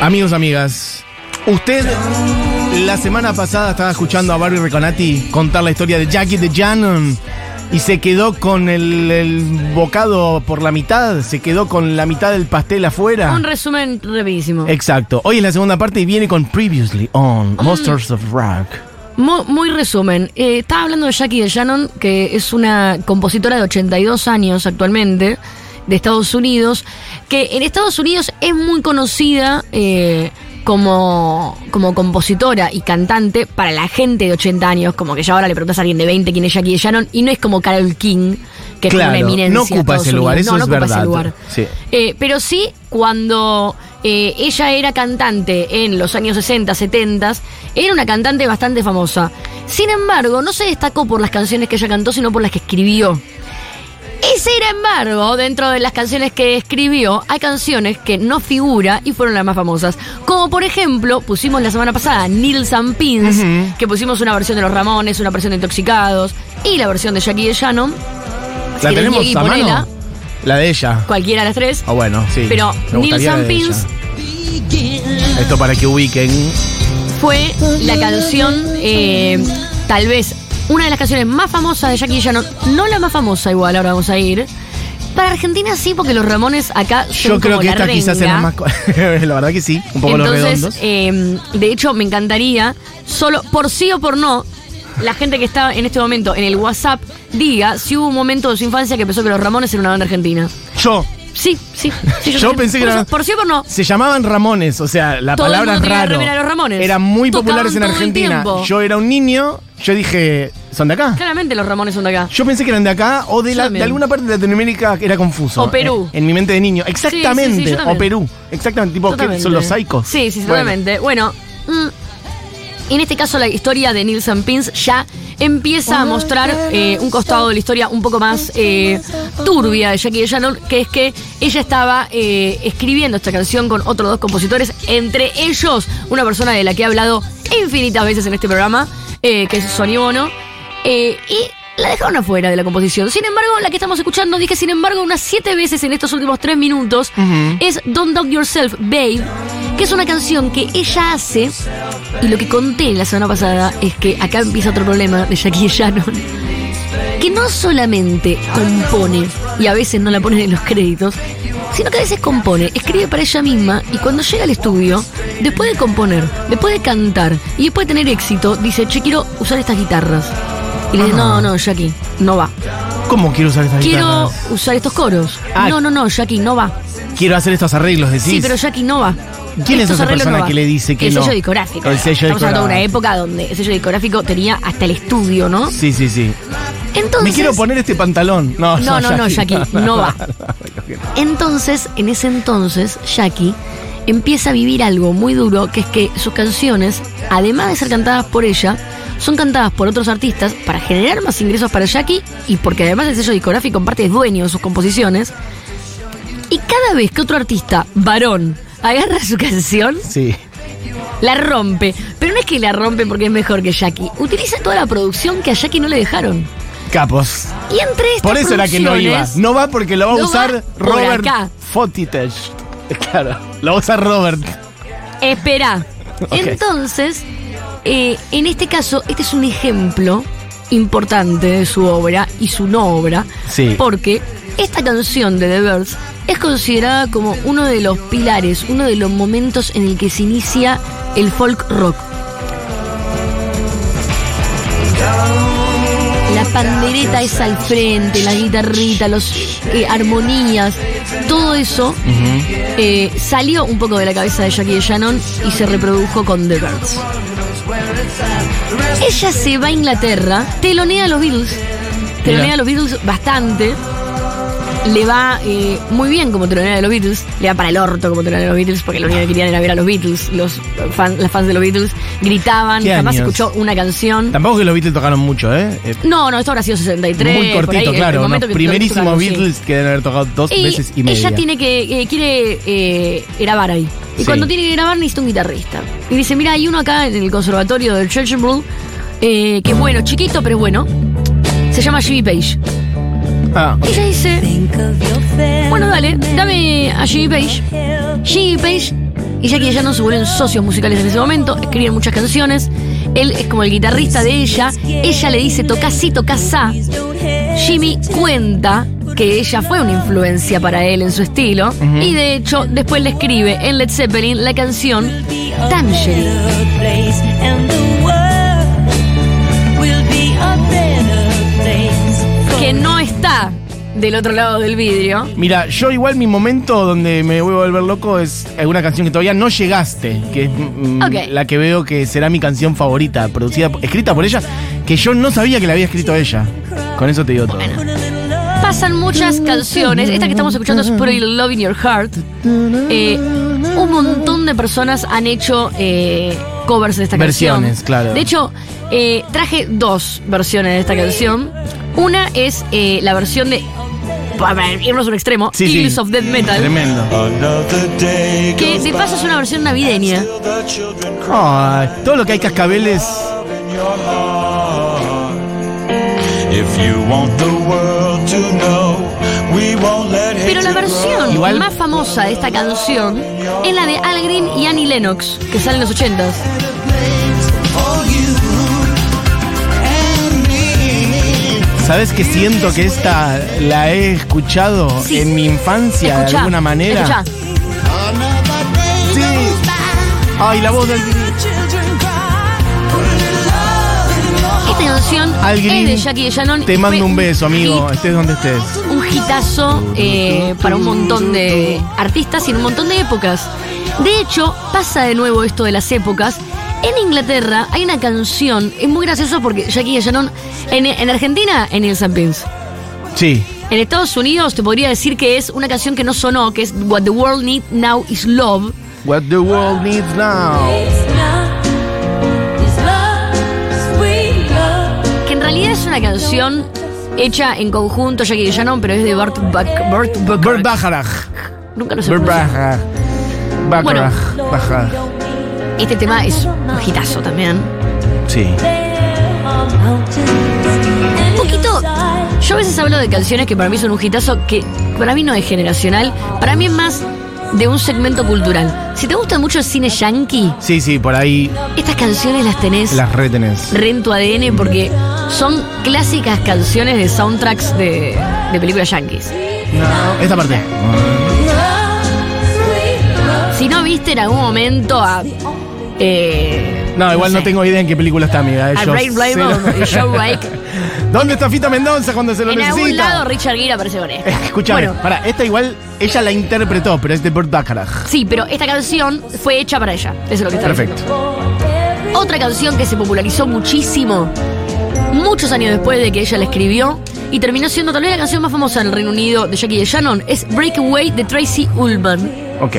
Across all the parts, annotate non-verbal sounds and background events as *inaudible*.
Amigos, amigas, usted la semana pasada estaba escuchando a Barbie Reconati contar la historia de Jackie de Janon y se quedó con el, el bocado por la mitad, se quedó con la mitad del pastel afuera. Un resumen rapidísimo. Exacto. Hoy es la segunda parte y viene con Previously on Monsters of Rock. Mu- Muy, resumen. Eh, estaba hablando de Jackie de Shannon, que es una compositora de 82 años actualmente, de Estados Unidos, que en Estados Unidos es muy conocida eh, como, como compositora y cantante para la gente de 80 años, como que ya ahora le preguntas a alguien de 20 quién es Jackie de Shannon, y no es como Carol King, que Claro, es una eminencia. no ocupa ese lugar, Unidos. eso no, no es ocupa verdad. ese lugar. Sí. Eh, pero sí, cuando eh, ella era cantante en los años 60, 70, era una cantante bastante famosa. Sin embargo, no se destacó por las canciones que ella cantó, sino por las que escribió. Sin embargo, dentro de las canciones que escribió, hay canciones que no figura y fueron las más famosas. Como por ejemplo, pusimos la semana pasada Nils and Pins, que pusimos una versión de Los Ramones, una versión de Intoxicados y la versión de Jackie de Shannon. ¿La tenemos a mano? ponela. La de ella. Cualquiera de las tres. Ah, bueno, sí. Pero Nils and Pins. Esto para que ubiquen. fue la canción, eh, tal vez, una de las canciones más famosas de Jackie Shannon. No la más famosa igual, ahora vamos a ir. Para Argentina sí, porque los Ramones acá son Yo creo como que la esta quizás es la más. *laughs* la verdad que sí, un poco los redondos. Entonces, eh, de hecho, me encantaría, solo por sí o por no, la gente que está en este momento en el WhatsApp diga si hubo un momento de su infancia que pensó que los Ramones eran una banda argentina. Yo. Sí, sí. sí Yo pensé que por, era- Por sí o por no. Se llamaban Ramones, o sea, la Todo el palabra mundo es raro. los Ramones. Eran muy Tocaban populares en todo el Argentina. tiempo. Yo era un niño, yo dije, ¿son de acá? Claramente los Ramones son de acá. Yo pensé que eran de acá o de, Yo la- también. de alguna parte de Latinoamérica que era confuso. O Perú. En, en mi mente de niño. Exactamente. Sí, sí, sí, yo o también. Perú. Exactamente. Tipo, ¿qué Totalmente. son los psicos? Sí, sí, Bueno. totalmente. Bueno, mm, en este caso la historia de Nils and Pins ya empieza a mostrar eh, un costado de la historia un poco más eh, turbia de Jackie de Shannon, que es que ella estaba eh, escribiendo esta canción con otros dos compositores, entre ellos una persona de la que he hablado infinitas veces en este programa, que es Sonny Bono, y la dejaron afuera de la composición. Sin embargo, la que estamos escuchando, dije sin embargo unas siete veces en estos últimos tres minutos, es Don't Dog Yourself, Babe, que es una canción que ella hace, y lo que conté la semana pasada es que acá empieza otro problema de Jackie Shannon, que no solamente compone, y a veces no la ponen en los créditos, sino que a veces compone, escribe para ella misma, y cuando llega al estudio, después de componer, después de cantar, y después de tener éxito, dice, che, quiero usar estas guitarras. Y le dice, Ajá. no, no, Jackie, no va. ¿Cómo quiero usar estas Quiero guitarras? usar estos coros. Ah. No, no, no, Jackie, no va. Quiero hacer estos arreglos, decís. Sí, pero Jackie no va. ¿Quién es esa persona no que le dice que el no? sello discográfico. El sello Estamos hablando de una época donde el sello discográfico tenía hasta el estudio, ¿no? Sí, sí, sí. Entonces, Me quiero poner este pantalón. No, No, no, no, Jackie, no va. *laughs* Entonces, en ese entonces, Jackie empieza a vivir algo muy duro, que es que sus canciones, además de ser cantadas por ella, son cantadas por otros artistas para generar más ingresos para Jackie y porque además el sello discográfico en parte es dueño de sus composiciones. Y cada vez que otro artista, varón, agarra su canción, Sí. la rompe. Pero no es que la rompe porque es mejor que Jackie. Utiliza toda la producción que a Jackie no le dejaron. Capos. Y entre estas Por eso era que no iba. No va porque lo va a No usar va por Robert acá. Fotitech. *laughs* Claro. Lo va a usar Robert. Espera. *laughs* Entonces, eh, en este caso, este es un ejemplo importante de su obra y su no obra. Sí. Porque esta canción de The Birds es considerada como uno de los pilares, uno de los momentos en el que se inicia el folk rock. La pandereta es al frente, la guitarrita, los eh, armonías, todo eso eh, salió un poco de la cabeza de Jackie de Shannon y se reprodujo con The Birds. Ella se va a Inglaterra, telonea a los Beatles, telonea a los Beatles bastante, le va eh, muy bien como telonea de los Beatles, le va para el orto como telonea de los Beatles, porque lo único que querían era ver a los Beatles, los fan- las fans de los Beatles gritaban, ¿Qué jamás años? escuchó una canción. Tampoco que los Beatles tocaron mucho, ¿eh? Eh, No, no, esto habrá sido 63. Muy ahí, cortito, claro. Los primerísimos tocaron, sí. Beatles que deben haber tocado dos Y veces y media. ella tiene que, eh, quiere eh, grabar ahí. Y Sí. cuando tiene que grabar necesita un guitarrista. Y dice, mira, hay uno acá en el conservatorio del Church and Blue, eh, que es bueno, chiquito, pero es bueno. Se llama Jimmy Page. Ah, Y ella dice, bueno, dale, dame a Jimmy Page. Jimmy Page y Jackie y Shannon se vuelven socios musicales en ese momento, escriben muchas canciones. Él es como el guitarrista de ella. Ella le dice toca sí, toca sa. Jimmy cuenta que ella fue una influencia para él en su estilo. Y de hecho, después le escribe en Led Zeppelin la canción Tangerine. Que no está del otro lado del vidrio. Mira, yo igual mi momento donde me voy a volver loco es alguna canción que todavía no llegaste, que es mm, la que veo que será mi canción favorita, producida, escrita por ella, que yo no sabía que la había escrito ella. Con eso te digo todo. Pasan muchas canciones. Esta que estamos escuchando es Put Love in Your Heart. Eh, un montón de personas han hecho eh, covers de esta Versiones, canción. claro. De hecho, eh, traje dos versiones de esta canción. Una es eh, la versión de. Para irnos a un extremo, Sí, sí. Eagles of Death Metal. Tremendo. Que de paso es una versión navideña. Ay, todo lo que hay cascabeles. Pero la versión Igual- más famosa de esta canción es la de Al Green y Annie Lennox, que sale en los 80s. ¿Sabes que siento que esta la he escuchado Sí. en mi infancia de Escuchá, alguna manera? escuchá. Sí. Ay, la voz del Esta canción Al Green, es de Jackie y Shannon. Te y mando fue un beso, amigo, estés donde estés. un hitazo eh, para un montón de artistas y en un montón de épocas. De hecho, pasa de nuevo esto de las épocas. En Inglaterra hay una canción, es muy gracioso porque Jackie y Shannon, en, en Argentina, en and Pins. Sí. En Estados Unidos te podría decir que es una canción que no sonó, que es What the World Needs Now is Love. What the world needs now. Que en realidad es una canción hecha en conjunto, Jackie y Shannon, pero es de Burt, Bak- Burt Burt Bacharach. Bacharach. Nunca lo sé pronunciar. Bacharach. Bueno. Bacharach. Este tema es un hitazo también. Sí. Un poquito. Yo a veces hablo de canciones que para mí son un hitazo, que para mí no es generacional, para mí es más de un segmento cultural. Si te gusta mucho el cine yankee, Sí, sí, por ahí estas canciones las tenés las retenes. re en tu ADN porque son clásicas canciones de soundtracks de, de películas yankees. Esta parte. Si no viste en algún momento a. eh, No, igual no, sé, tengo idea en qué película está, amiga. Joe Rake. *laughs* ¿Dónde está Fita Mendoza cuando se lo En algún necesita? lado Richard Gere aparece con esto. Eh, Escúchame, Bueno, para, esta igual ella la interpretó, pero es de Burt Bacharach. sí, pero esta canción fue hecha para ella. Eso es lo que está Perfecto. diciendo. Otra canción que se popularizó muchísimo, muchos años después de que ella la escribió, y terminó siendo tal vez la canción más famosa en el Reino Unido de Jackie de Shannon, es Breakaway de Tracy Ullman. Ok.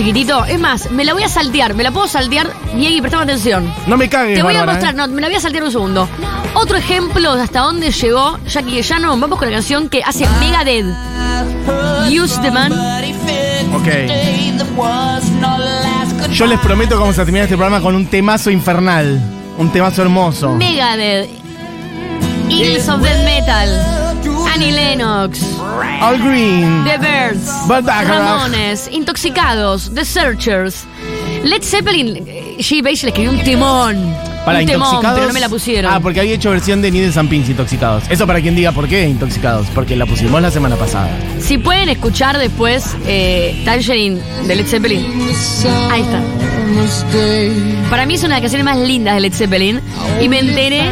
Chiquitito. Es más, me la voy a saltear. Me la puedo saltear. Diego, prestame atención. No me cagues, Te voy a mostrar, ¿eh? no, me la voy a saltear un segundo. Otro ejemplo de hasta dónde llegó Jackie Shannon. Vamos con la canción que hace Megadeth. Use the Man. Ok. Yo les prometo que vamos a terminar este programa con un temazo infernal. Un temazo hermoso. Megadeth. Eagles of Death Metal. Annie Lennox. All Green. The Birds. Ramones. Intoxicados. The Searchers. Led Zeppelin. eh, G. Page le escribió un timón. Para un temón, intoxicados. pero no me la pusieron. Ah, porque había hecho versión de Needles and Pins intoxicados. Eso para quien diga por qué intoxicados. Porque la pusimos la semana pasada. Si pueden escuchar después eh, Tangerine de Led Zeppelin. Ahí está. Para mí es una de las canciones más lindas de Led Zeppelin. Y me enteré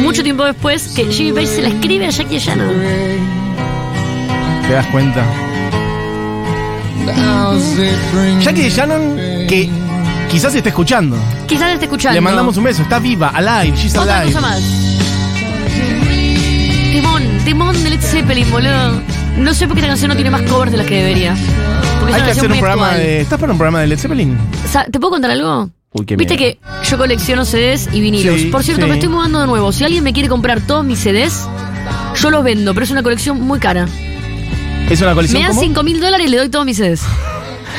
mucho tiempo después que Jimmy Page se la escribe a Jackie Shannon. ¿Te das cuenta? Jackie Shannon, que quizás esté escuchando. Quizás esté escuchando. Le mandamos un beso. Está viva, alive, she's Otra alive. cosa más. Timón, timón de Led Zeppelin, boludo. No sé por qué esta canción no tiene más covers de las que debería. Porque Hay que hacer un programa actual. de. ¿Estás para un programa de Led Zeppelin? ¿Te puedo contar algo? Uy, qué Viste miedo. que yo colecciono CDs y vinilos. Sí, Por cierto, sí. me estoy mudando de nuevo. Si alguien me quiere comprar todos mis CDs, yo los vendo, pero es una colección muy cara. ¿Es una colección Me dan cómo? 5 mil dólares y le doy todos mis CDs. *laughs*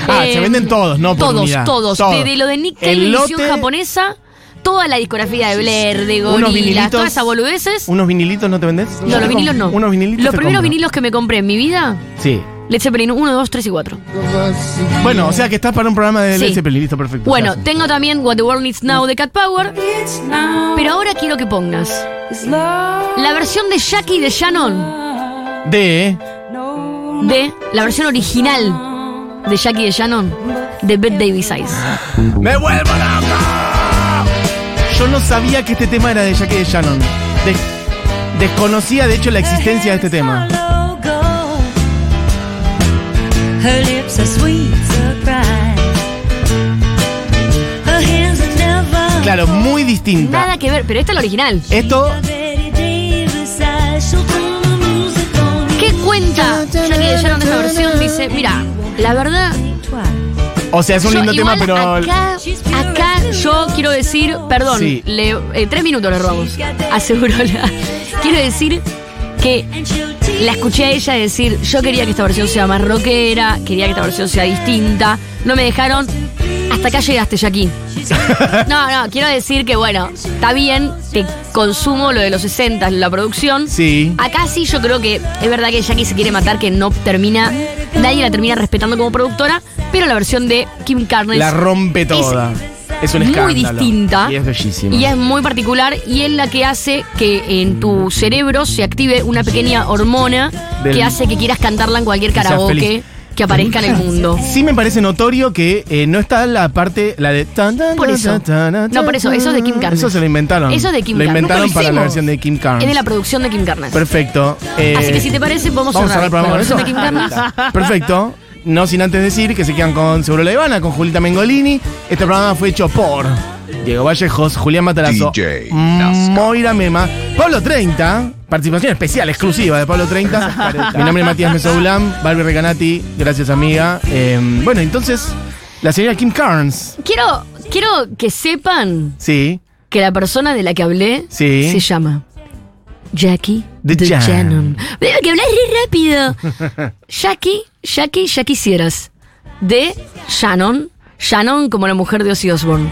Ah, Eh, se venden todos, no por Todos, unidad. todos. Todo. Desde lo de Nick Cave, edición lote- japonesa, toda la discografía de Blair, de Gorillaz, todas esas boludeces. ¿Unos vinilitos no te vendes? No, los vinilos no. Unos vinilitos Los primeros compro. vinilos que me compré en mi vida, Sí. Led Zeppelin 1, 2, 3 y 4. Bueno, o sea que estás para un programa de Sí. Led Zeppelin, listo, perfecto. Bueno, Gracias. tengo también What the World Needs Now de Cat Power. Pero ahora quiero que pongas la versión de Jackie de Shannon. De... De la versión original de Jackie de Shannon. De Bette Davis Eyes. ¡Me vuelvo loco! Yo no sabía que este tema era de Jackie de Shannon. Des- desconocía, de hecho, la existencia de este tema. Her lips are sweet surprise. Her hands are never. Claro, muy distinta. Nada que ver, pero esta es la original. Esto, ¿Qué cuenta Jackie de Shannon de esta versión? Dice, mira, la verdad, o sea, es un yo lindo tema, igual pero... Acá, acá yo quiero decir, perdón, Sí. le- eh, tres minutos le robamos. Asegurola. *laughs* Quiero decir que la escuché a ella decir, yo quería que esta versión sea más rockera, quería que esta versión sea distinta. No me dejaron. Hasta acá llegaste, Jackie. *laughs* No, no, quiero decir que bueno, está bien, te consumo lo de los 60, la producción. Sí. Acá sí yo creo que es verdad que Jackie se quiere matar, que no termina, nadie la termina respetando como productora, pero la versión de Kim Carnes La rompe toda. Es, un escándalo. muy distinta Y es bellísima. y es muy particular y es la que hace que en tu cerebro se active una pequeña hormona Del- que hace que quieras cantarla en cualquier seas karaoke feliz. que aparezca en el mundo. Sí me parece notorio que eh, no está la parte, la de... tan, tan, Por tan, eso. tan, tan, No, por eso, eso es de Kim Carnes. Eso se lo inventaron. Eso es de Kim Lo Carnes. inventaron lo para la hicimos. versión de Kim Carnes. Es de la producción de Kim Carnes. Perfecto. Eh, Así que si te parece, podemos, Vamos a cerrar el con programa de Kim Carnes. Perfecto. No sin antes decir que se quedan con Seguro La Ivana, con Julita Mengolini. Este programa fue hecho por Diego Vallejos, Julián Matarazo, DJ Moira Mema, Pablo 30, participación especial, exclusiva de Pablo 30. *laughs* Mi nombre es Matías Mesoulam, Barbie Recanati, gracias amiga. Eh, bueno, entonces, la señora Kim Carnes. Quiero, quiero que sepan Sí. que la persona de la que hablé Sí. se llama Jackie The de Jan. Shannon. Veo que hablas re rápido. *laughs* Jackie, Jackie, ya quisieras. De Shannon. Shannon como la mujer de Ozzy Osbourne.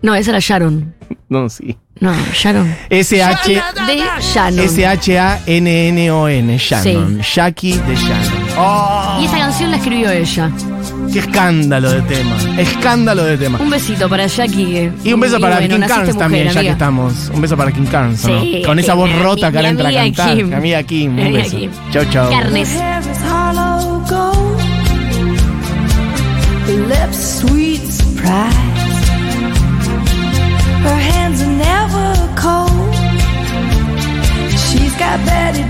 No, esa era Sharon. No, sí. No, Sharon. S-H... De Shannon. S-H-A-N-N-O-N, Shannon. Jackie de Shannon. Oh, Y esta canción la escribió ella. Qué escándalo de tema. Escándalo de tema. Un besito para Jackie. Eh. Y un beso para bueno, King Carnes también, ya que estamos. Un beso para King Carnes. Con esa voz eh, rota que ahora entra a cantar. Kim. Mi amiga Kim. Un beso. Kim. Chau, chau. Carnes. She's got Betty